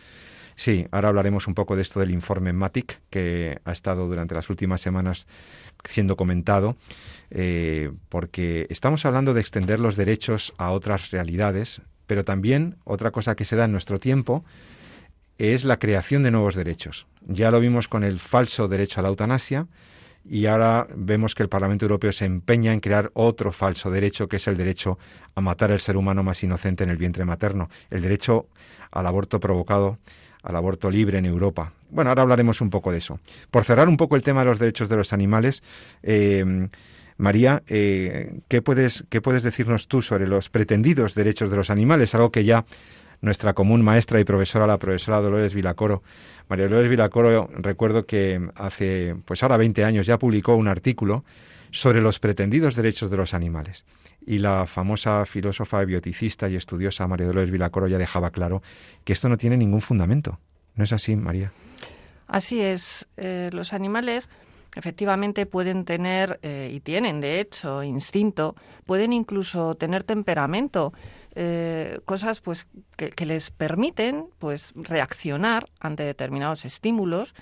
Sí, ahora hablaremos un poco de esto del informe MATIC que ha estado durante las últimas semanas siendo comentado, eh, porque estamos hablando de extender los derechos a otras realidades, pero también otra cosa que se da en nuestro tiempo es la creación de nuevos derechos. Ya lo vimos con el falso derecho a la eutanasia y ahora vemos que el Parlamento Europeo se empeña en crear otro falso derecho que es el derecho a matar al ser humano más inocente en el vientre materno, el derecho al aborto provocado al aborto libre en Europa. Bueno, ahora hablaremos un poco de eso. Por cerrar un poco el tema de los derechos de los animales, eh, María, eh, ¿qué, puedes, ¿qué puedes decirnos tú sobre los pretendidos derechos de los animales? Algo que ya nuestra común maestra y profesora, la profesora Dolores Vilacoro, María Dolores Vilacoro, recuerdo que hace, pues ahora 20 años ya publicó un artículo sobre los pretendidos derechos de los animales. Y la famosa filósofa, bioticista y estudiosa María Dolores Vilacoro ya dejaba claro que esto no tiene ningún fundamento. ¿No es así, María? Así es. Eh, los animales efectivamente pueden tener, eh, y tienen de hecho, instinto, pueden incluso tener temperamento, eh, cosas pues que, que, les permiten pues reaccionar ante determinados estímulos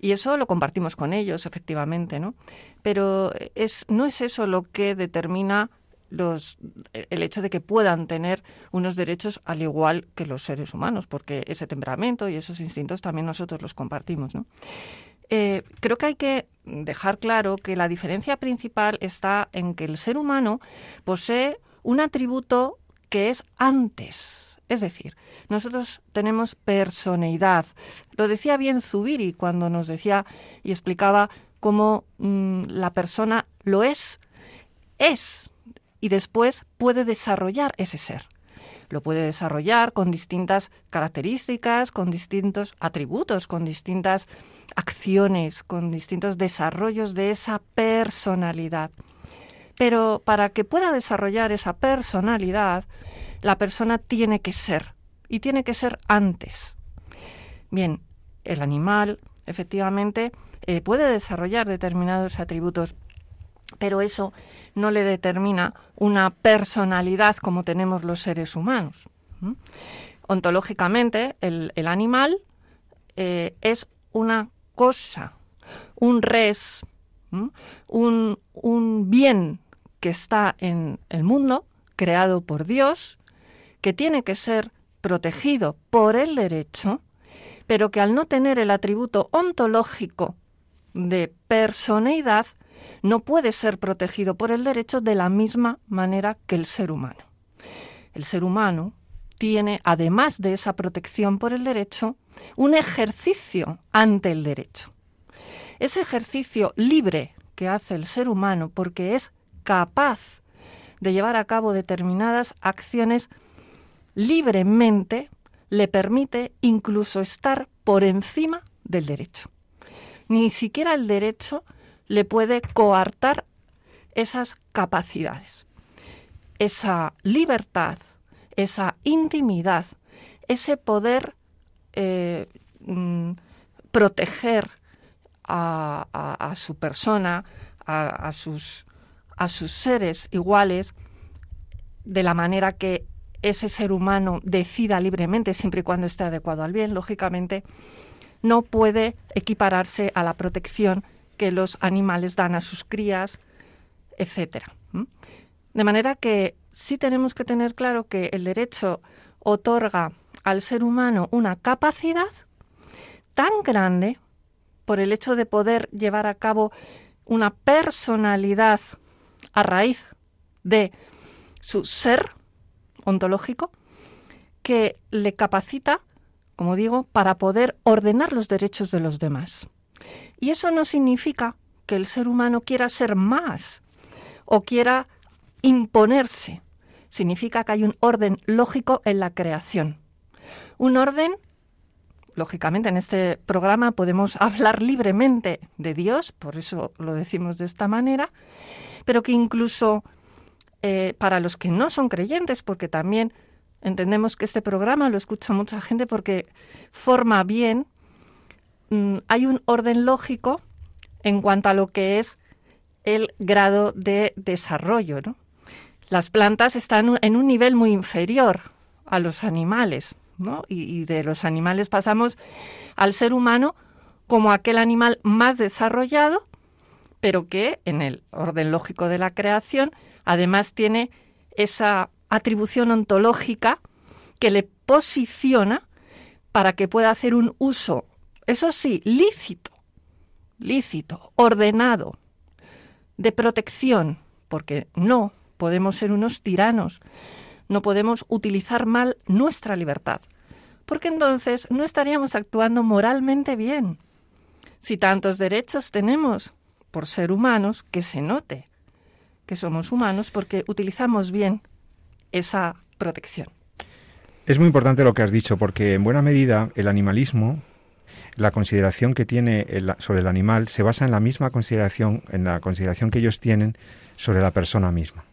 y eso lo compartimos con ellos, efectivamente, ¿no? Pero es, no es eso lo que determina los, el hecho de que puedan tener unos derechos al igual que los seres humanos, porque ese temperamento y esos instintos también nosotros los compartimos, ¿no? Eh, creo que hay que dejar claro que la diferencia principal está en que el ser humano posee un atributo que es antes es decir, nosotros tenemos personalidad. Lo decía bien Zubiri cuando nos decía y explicaba cómo mm, la persona lo es, es, y después puede desarrollar ese ser. Lo puede desarrollar con distintas características, con distintos atributos, con distintas acciones, con distintos desarrollos de esa personalidad. Pero para que pueda desarrollar esa personalidad, la persona tiene que ser y tiene que ser antes. Bien, el animal efectivamente eh, puede desarrollar determinados atributos, pero eso no le determina una personalidad como tenemos los seres humanos. Ontológicamente, el, animal eh, es una cosa, un res, un, un bien que está en el mundo, creado por Dios, que tiene que ser protegido por el derecho, pero que al no tener el atributo ontológico de personalidad, no puede ser protegido por el derecho de la misma manera que el ser humano. El ser humano tiene, además de esa protección por el derecho, un ejercicio ante el derecho. Ese ejercicio libre que hace el ser humano porque es capaz de llevar a cabo determinadas acciones libremente le permite incluso estar por encima del derecho. Ni siquiera el derecho le puede coartar esas capacidades. Esa libertad, esa intimidad, ese poder eh, mm, proteger a, su persona, a, sus, a sus seres iguales, de la manera que ese ser humano decida libremente, siempre y cuando esté adecuado al bien, lógicamente, no puede equipararse a la protección que los animales dan a sus crías, etc. De manera que sí tenemos que tener claro que el derecho otorga al ser humano una capacidad tan grande por el hecho de poder llevar a cabo una personalidad a raíz de su ser ontológico que le capacita, como digo, para poder ordenar los derechos de los demás. Y eso no significa que el ser humano quiera ser más o quiera imponerse. Significa que hay un orden lógico en la creación. Un orden, lógicamente en este programa podemos hablar libremente de Dios, por eso lo decimos de esta manera, pero que incluso eh, para los que no son creyentes, porque también entendemos que este programa lo escucha mucha gente porque forma bien, mm, hay un orden lógico en cuanto a lo que es el grado de desarrollo. Las plantas están en un nivel muy inferior a los animales, ¿no? y, de los animales pasamos al ser humano como aquel animal más desarrollado, pero que en el orden lógico de la creación además tiene esa atribución ontológica que le posiciona para que pueda hacer un uso, eso sí, lícito, lícito, ordenado, de protección, porque no podemos ser unos tiranos, no podemos utilizar mal nuestra libertad, porque entonces no estaríamos actuando moralmente bien. Si tantos derechos tenemos por ser humanos, que se note que somos humanos porque utilizamos bien esa protección. Es muy importante lo que has dicho, porque en buena medida el animalismo, la consideración que tiene sobre el animal, se basa en la misma consideración, en la consideración que ellos tienen sobre la persona misma.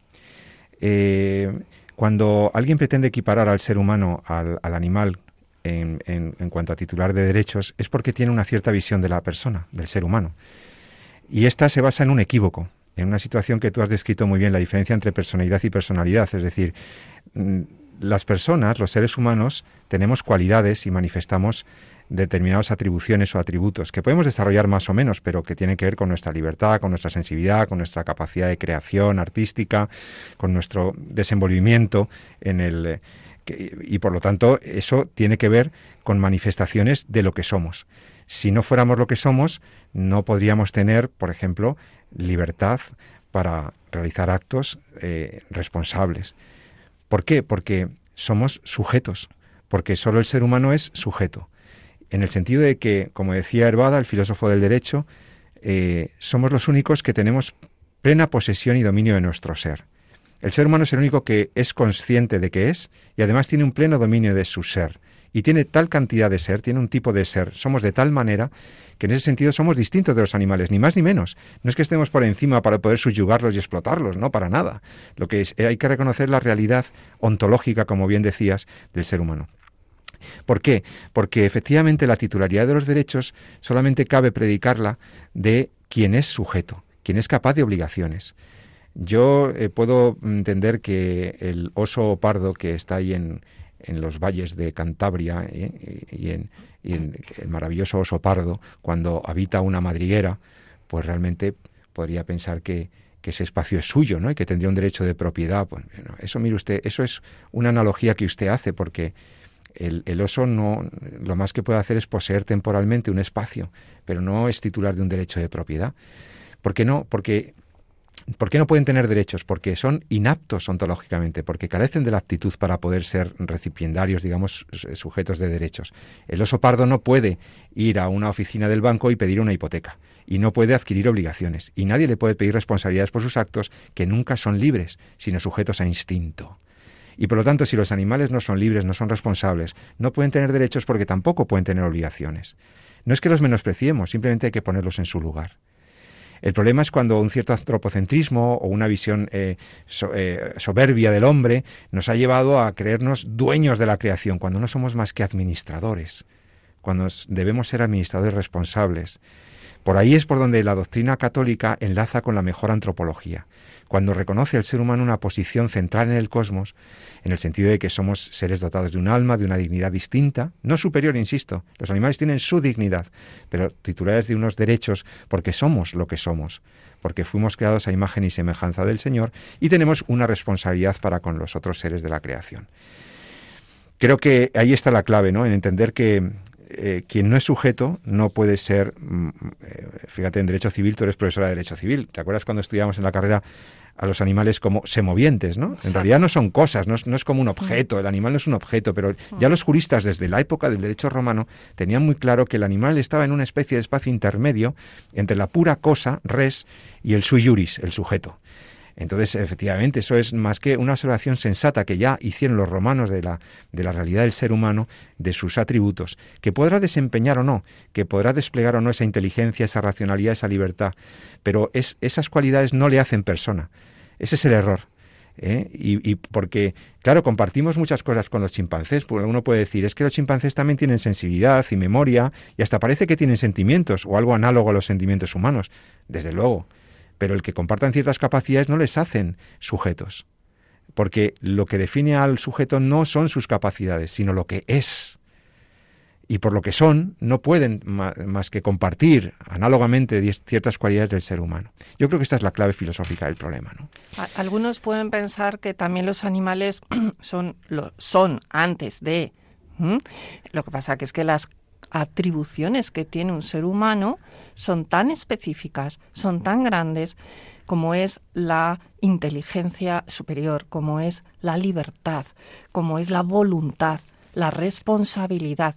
Eh, cuando alguien pretende equiparar al ser humano al, animal en, en, cuanto a titular de derechos, es porque tiene una cierta visión de la persona, del ser humano. Y esta se basa en un equívoco, en una situación que tú has descrito muy bien, la diferencia entre personalidad y personalidad. Es decir, mm, las personas, los seres humanos, tenemos cualidades y manifestamos determinadas atribuciones o atributos que podemos desarrollar más o menos, pero que tienen que ver con nuestra libertad, con nuestra sensibilidad, con nuestra capacidad de creación artística, con nuestro desenvolvimiento en el eh, y por lo tanto eso tiene que ver con manifestaciones de lo que somos. Si no fuéramos lo que somos, no podríamos tener, por ejemplo, libertad para realizar actos eh, responsables. ¿Por qué? Porque somos sujetos, porque solo el ser humano es sujeto, en el sentido de que, como decía Herbada, el filósofo del derecho, eh, somos los únicos que tenemos plena posesión y dominio de nuestro ser. El ser humano es el único que es consciente de que es y además tiene un pleno dominio de su ser. Y tiene tal cantidad de ser, tiene un tipo de ser. Somos de tal manera que en ese sentido somos distintos de los animales, ni más ni menos. No es que estemos por encima para poder subyugarlos y explotarlos, no, para nada. Lo que es, eh, hay que reconocer la realidad ontológica, como bien decías, del ser humano. ¿Por qué? Porque efectivamente la titularidad de los derechos solamente cabe predicarla de quien es sujeto, quien es capaz de obligaciones. Yo eh, puedo entender que el oso pardo que está ahí en, en los valles de Cantabria eh, y, en, el maravilloso oso pardo, cuando habita una madriguera, pues realmente podría pensar que, ese espacio es suyo, ¿no? Y que tendría un derecho de propiedad. Pues, eso, mire usted, eso es una analogía que usted hace, porque el, oso no, lo más que puede hacer es poseer temporalmente un espacio, pero no es titular de un derecho de propiedad. ¿Por qué no? Porque ¿Por qué no pueden tener derechos? Porque son inaptos ontológicamente, porque carecen de la aptitud para poder ser recipiendarios, digamos, sujetos de derechos. El oso pardo no puede ir a una oficina del banco y pedir una hipoteca, y no puede adquirir obligaciones, y nadie le puede pedir responsabilidades por sus actos que nunca son libres, sino sujetos a instinto. Y por lo tanto, si los animales no son libres, no son responsables, no pueden tener derechos porque tampoco pueden tener obligaciones. No es que los menospreciemos, simplemente hay que ponerlos en su lugar. El problema es cuando un cierto antropocentrismo o una visión eh, eh, soberbia del hombre nos ha llevado a creernos dueños de la creación, cuando no somos más que administradores, cuando debemos ser administradores responsables. Por ahí es por donde la doctrina católica enlaza con la mejor antropología, cuando reconoce al ser humano una posición central en el cosmos, en el sentido de que somos seres dotados de un alma, de una dignidad distinta, no superior, insisto, los animales tienen su dignidad, pero titulares de unos derechos porque somos lo que somos, porque fuimos creados a imagen y semejanza del Señor y tenemos una responsabilidad para con los otros seres de la creación. Creo que ahí está la clave, ¿no? En entender que eh, quien no es sujeto no puede ser, mm, eh, fíjate, en derecho civil, tú eres profesora de derecho civil. ¿Te acuerdas cuando estudiamos en la carrera a los animales como semovientes, ¿no? En realidad no son cosas, no es, como un objeto, el animal no es un objeto, pero ya los juristas desde la época del derecho romano tenían muy claro que el animal estaba en una especie de espacio intermedio entre la pura cosa, res, y el sui juris, el sujeto. Entonces, efectivamente, eso es más que una observación sensata que ya hicieron los romanos de la, de la realidad del ser humano, de sus atributos, que podrá desempeñar o no, que podrá desplegar o no esa inteligencia, esa racionalidad, esa libertad, pero es, esas cualidades no le hacen persona. Ese es el error. ¿eh? Y, porque, claro, compartimos muchas cosas con los chimpancés. Pues uno puede decir, es que los chimpancés también tienen sensibilidad y memoria, y hasta parece que tienen sentimientos, o algo análogo a los sentimientos humanos. Desde luego pero el que compartan ciertas capacidades no les hacen sujetos, porque lo que define al sujeto no son sus capacidades, sino lo que es. Y por lo que son, no pueden más que compartir análogamente ciertas cualidades del ser humano. Yo creo que esta es la clave filosófica del problema. ¿no? Algunos pueden pensar que también los animales son, lo, son antes de... Lo que pasa que es que las atribuciones que tiene un ser humano son tan específicas, son tan grandes como es la inteligencia superior, como es la libertad, como es la voluntad, la responsabilidad,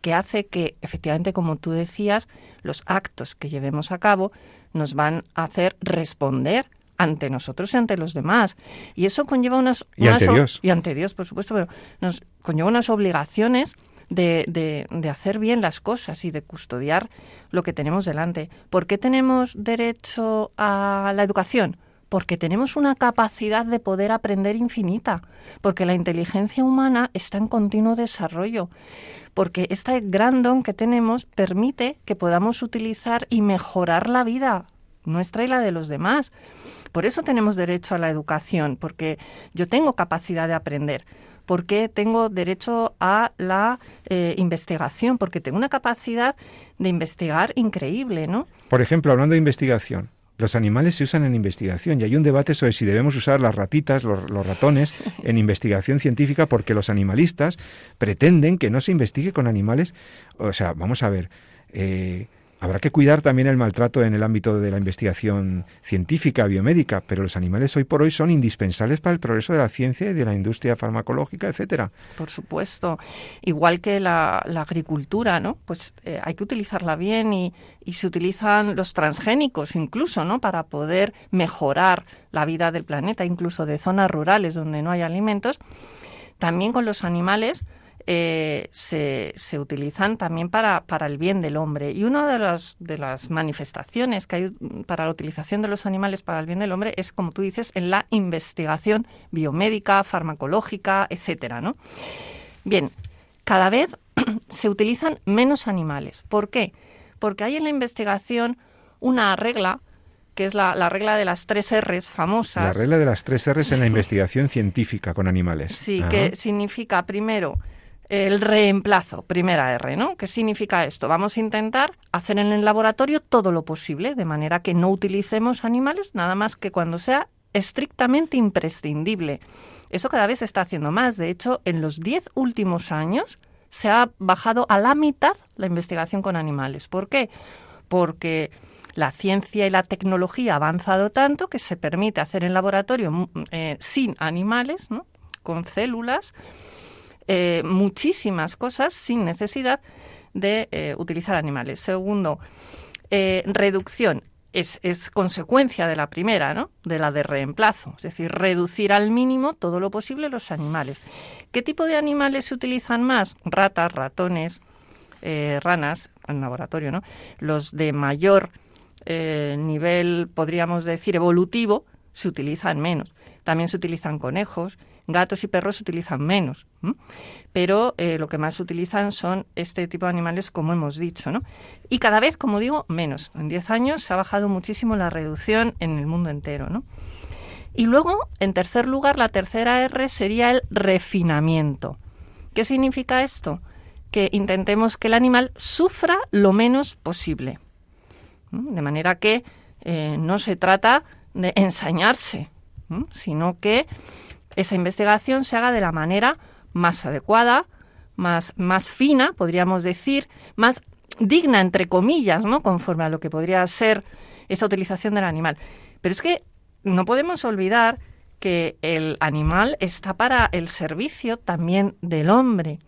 que hace que, efectivamente, como tú decías, los actos que llevemos a cabo nos van a hacer responder ante nosotros y ante los demás. Y eso conlleva unas... Y ante Dios. Y ante Dios, por supuesto, pero nos conlleva unas obligaciones de, de, hacer bien las cosas y de custodiar lo que tenemos delante. ¿Por qué tenemos derecho a la educación? Porque tenemos una capacidad de poder aprender infinita, porque la inteligencia humana está en continuo desarrollo, porque este gran don que tenemos permite que podamos utilizar y mejorar la vida nuestra y la de los demás. Por eso tenemos derecho a la educación, porque yo tengo capacidad de aprender porque tengo derecho a la eh, investigación, porque tengo una capacidad de investigar increíble, ¿no? Por ejemplo, hablando de investigación, los animales se usan en investigación y hay un debate sobre si debemos usar las ratitas, los, ratones en investigación científica porque los animalistas pretenden que no se investigue con animales. O sea, vamos a ver, eh, Habrá que cuidar también el maltrato en el ámbito de la investigación científica, biomédica, pero los animales hoy por hoy son indispensables para el progreso de la ciencia y de la industria farmacológica, etcétera. Por supuesto. Igual que la, agricultura, ¿no? Pues eh, hay que utilizarla bien y, y se utilizan los transgénicos incluso, ¿no? Para poder mejorar la vida del planeta, incluso de zonas rurales donde no hay alimentos. También con los animales eh, se, se, utilizan también para, para, el bien del hombre. Y una de las, de las manifestaciones que hay para la utilización de los animales para el bien del hombre es, como tú dices, en la investigación biomédica, farmacológica, etcétera, ¿no? Bien, cada vez se utilizan menos animales. ¿Por qué? Porque hay en la investigación una regla que es la, regla de las tres R's famosas. La regla de las tres R's en la investigación científica con animales. Sí, que significa primero el reemplazo, primera R, ¿no? ¿Qué significa esto? Vamos a intentar hacer en el laboratorio todo lo posible, de manera que no utilicemos animales nada más que cuando sea estrictamente imprescindible. Eso cada vez se está haciendo más. De hecho, en los diez últimos años se ha bajado a la mitad la investigación con animales. ¿Por qué? Porque la ciencia y la tecnología ha avanzado tanto que se permite hacer en laboratorio mm, eh, sin animales, ¿no? con células, eh, muchísimas cosas sin necesidad de eh, utilizar animales. Segundo, eh, reducción. Es, es, consecuencia de la primera, ¿no? De la de reemplazo. Es decir, reducir al mínimo todo lo posible los animales. ¿Qué tipo de animales se utilizan más? Ratas, ratones, ranas, en laboratorio, ¿no? Los de mayor nivel, podríamos decir, evolutivo, se utilizan menos. También se utilizan conejos, gatos y perros se utilizan menos, pero eh, lo que más se utilizan son este tipo de animales, como hemos dicho, ¿no? Y cada vez, como digo, menos. En 10 años se ha bajado muchísimo la reducción en el mundo entero, ¿no? Y luego, en tercer lugar, la tercera R sería el refinamiento. ¿Qué significa esto? Que intentemos que el animal sufra lo menos posible. De manera que eh, no se trata de ensañarse, sino que esa investigación se haga de la manera más adecuada, más, más fina, podríamos decir, más digna, entre comillas, ¿no? conforme a lo que podría ser esa utilización del animal. Pero es que no podemos olvidar que el animal está para el servicio también del hombre.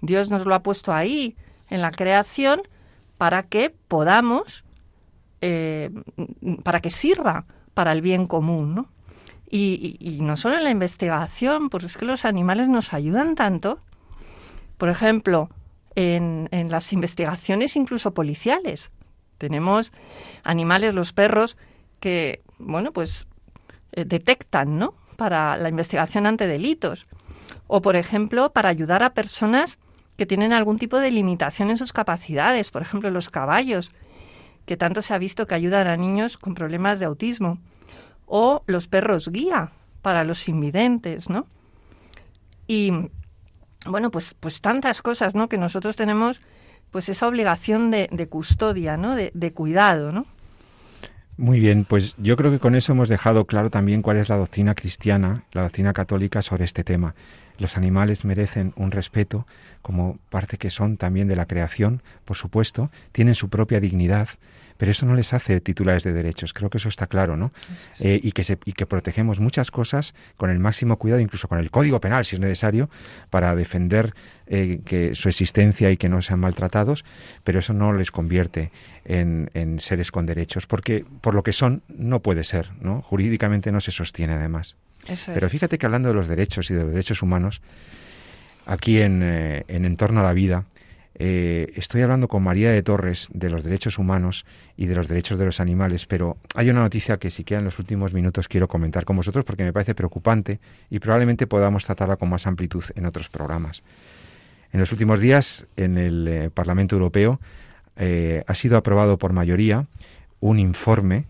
Dios nos lo ha puesto ahí en la creación para que podamos, eh, para que sirva para el bien común, ¿no? Y, no solo en la investigación, pues es que los animales nos ayudan tanto. Por ejemplo, en, en las investigaciones incluso policiales. Tenemos animales, los perros, que, bueno, pues eh, detectan, ¿no? Para la investigación ante delitos. O, por ejemplo, para ayudar a personas que tienen algún tipo de limitación en sus capacidades. Por ejemplo, los caballos, que tanto se ha visto que ayudan a niños con problemas de autismo. O los perros guía para los invidentes, ¿no? Y, bueno, pues, pues tantas cosas, ¿no? Que nosotros tenemos pues esa obligación de, custodia, ¿no? De, de cuidado, ¿no? Muy bien, pues yo creo que con eso hemos dejado claro también cuál es la doctrina cristiana, la doctrina católica sobre este tema. Los animales merecen un respeto como parte que son también de la creación, por supuesto, tienen su propia dignidad, pero eso no les hace titulares de derechos. Creo que eso está claro, ¿no? Eh, y, que y que protegemos muchas cosas con el máximo cuidado, incluso con el Código Penal, si es necesario, para defender eh, que su existencia y que no sean maltratados, pero eso no les convierte en, seres con derechos, porque por lo que son no puede ser, ¿no? Jurídicamente no se sostiene además. pero fíjate que hablando de los derechos y de los derechos humanos, aquí en, eh, en Entorno a la Vida, eh, estoy hablando con María de Torres de los derechos humanos y de los derechos de los animales, pero hay una noticia que siquiera en los últimos minutos quiero comentar con vosotros porque me parece preocupante y probablemente podamos tratarla con más amplitud en otros programas. En los últimos días, en el eh, Parlamento Europeo, eh, ha sido aprobado por mayoría un informe,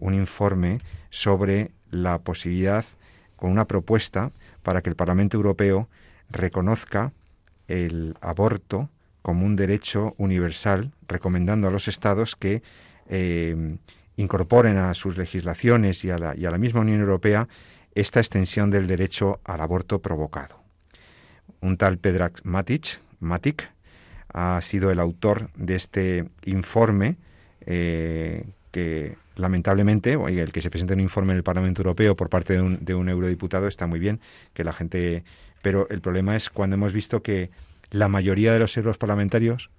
un informe sobre la posibilidad, con una propuesta para que el Parlamento Europeo reconozca el aborto como un derecho universal, recomendando a los Estados que eh, incorporen a sus legislaciones y a, la, misma Unión Europea esta extensión del derecho al aborto provocado. Un tal Pedrak Matic, Matic ha sido el autor de este informe eh, que lamentablemente, el que se presente un informe en el Parlamento Europeo por parte de un, de un eurodiputado está muy bien, que la gente... Pero el problema es cuando hemos visto que la mayoría de los euros parlamentarios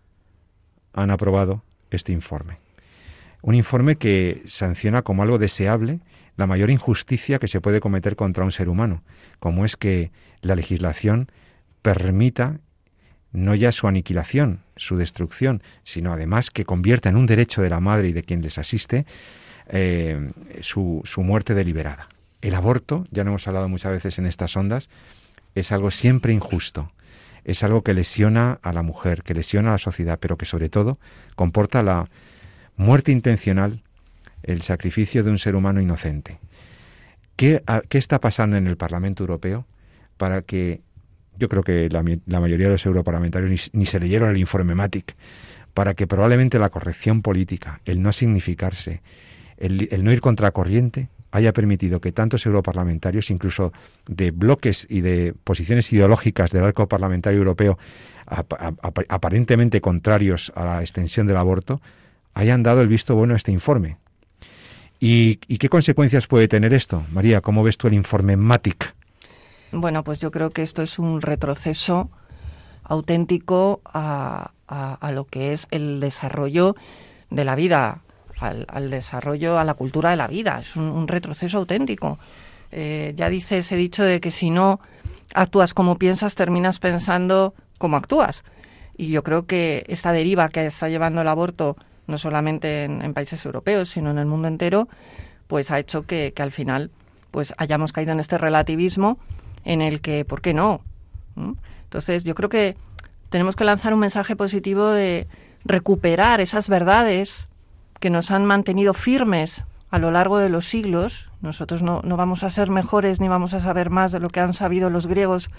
han aprobado este informe. Un informe que sanciona como algo deseable la mayor injusticia que se puede cometer contra un ser humano, como es que la legislación permita no ya su aniquilación, su destrucción, sino además que convierta en un derecho de la madre y de quien les asiste eh, su, su muerte deliberada. El aborto, ya lo hemos hablado muchas veces en estas ondas, es algo siempre injusto, es algo que lesiona a la mujer, que lesiona a la sociedad, pero que sobre todo comporta la muerte intencional, el sacrificio de un ser humano inocente. ¿Qué, está pasando en el Parlamento Europeo para que, yo creo que la, mayoría de los europarlamentarios ni, se leyeron el informe MATIC, para que probablemente la corrección política, el no significarse, el, el no ir contra corriente, haya permitido que tantos europarlamentarios, incluso de bloques y de posiciones ideológicas del arco parlamentario europeo aparentemente contrarios a la extensión del aborto, hayan dado el visto bueno a este informe. ¿Y, qué consecuencias puede tener esto? María, ¿cómo ves tú el informe MATIC? Bueno, pues yo creo que esto es un retroceso auténtico a, a lo que es el desarrollo de la vida al, desarrollo, a la cultura de la vida. Es un, retroceso auténtico. Eh, ya dice ese dicho de que si no actúas como piensas, terminas pensando como actúas. Y yo creo que esta deriva que está llevando el aborto, no solamente en, países europeos, sino en el mundo entero, pues ha hecho que, al final pues hayamos caído en este relativismo en el que, ¿por qué no? ¿Mm? Entonces, yo creo que tenemos que lanzar un mensaje positivo de recuperar esas verdades que nos han mantenido firmes a lo largo de los siglos. Nosotros no, no, vamos a ser mejores ni vamos a saber más de lo que han sabido los griegos,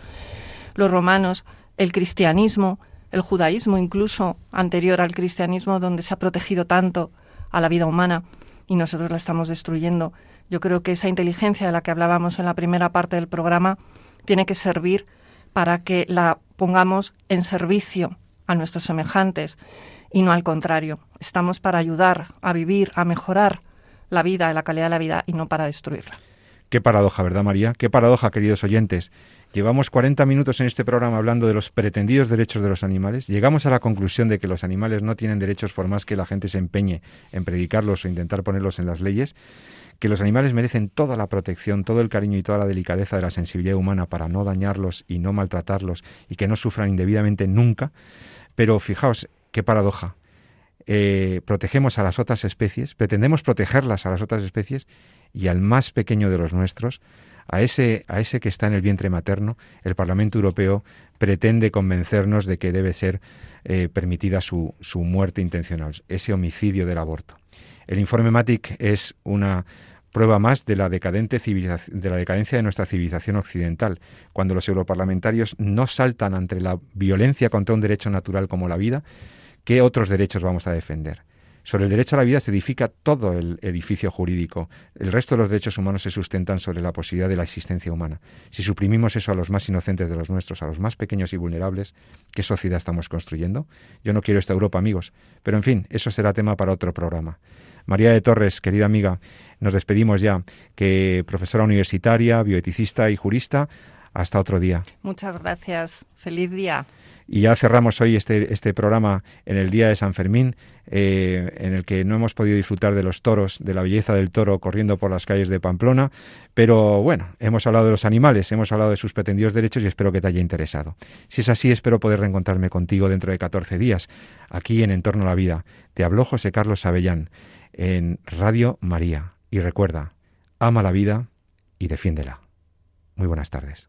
los romanos, el cristianismo, el judaísmo incluso anterior al cristianismo, donde se ha protegido tanto a la vida humana y nosotros la estamos destruyendo. Yo creo que esa inteligencia de la que hablábamos en la primera parte del programa tiene que servir para que la pongamos en servicio a nuestros semejantes y no al contrario. Estamos para ayudar a vivir, a mejorar la vida, la calidad de la vida y no para destruirla. Qué paradoja, ¿verdad, María? Qué paradoja, queridos oyentes. Llevamos 40 minutos en este programa hablando de los pretendidos derechos de los animales. Llegamos a la conclusión de que los animales no tienen derechos por más que la gente se empeñe en predicarlos o intentar ponerlos en las leyes, que los animales merecen toda la protección, todo el cariño y toda la delicadeza de la sensibilidad humana para no dañarlos y no maltratarlos y que no sufran indebidamente nunca. Pero fijaos qué paradoja. Eh, protegemos a las otras especies, pretendemos protegerlas a las otras especies y al más pequeño de los nuestros, a ese, a ese que está en el vientre materno, el Parlamento Europeo pretende convencernos de que debe ser eh, permitida su, su muerte intencional, ese homicidio del aborto. El informe MATIC es una prueba más de la, decadente de la decadencia de nuestra civilización occidental, cuando los europarlamentarios no saltan ante la violencia contra un derecho natural como la vida, ¿qué otros derechos vamos a defender? Sobre el derecho a la vida se edifica todo el edificio jurídico. El resto de los derechos humanos se sustentan sobre la posibilidad de la existencia humana. Si suprimimos eso a los más inocentes de los nuestros, a los más pequeños y vulnerables, ¿qué sociedad estamos construyendo? Yo no quiero esta Europa, amigos. Pero en fin, eso será tema para otro programa. María de Torres, querida amiga, nos despedimos ya, que profesora universitaria, bioeticista y jurista, hasta otro día. Muchas gracias. Feliz día. Y ya cerramos hoy este, este programa en el día de San Fermín, eh, en el que no hemos podido disfrutar de los toros, de la belleza del toro corriendo por las calles de Pamplona, pero bueno, hemos hablado de los animales, hemos hablado de sus pretendidos derechos y espero que te haya interesado. Si es así, espero poder reencontrarme contigo dentro de 14 días, aquí en Entorno a la Vida. Te habló José Carlos Avellán en Radio María. Y recuerda, ama la vida y defiéndela. Muy buenas tardes.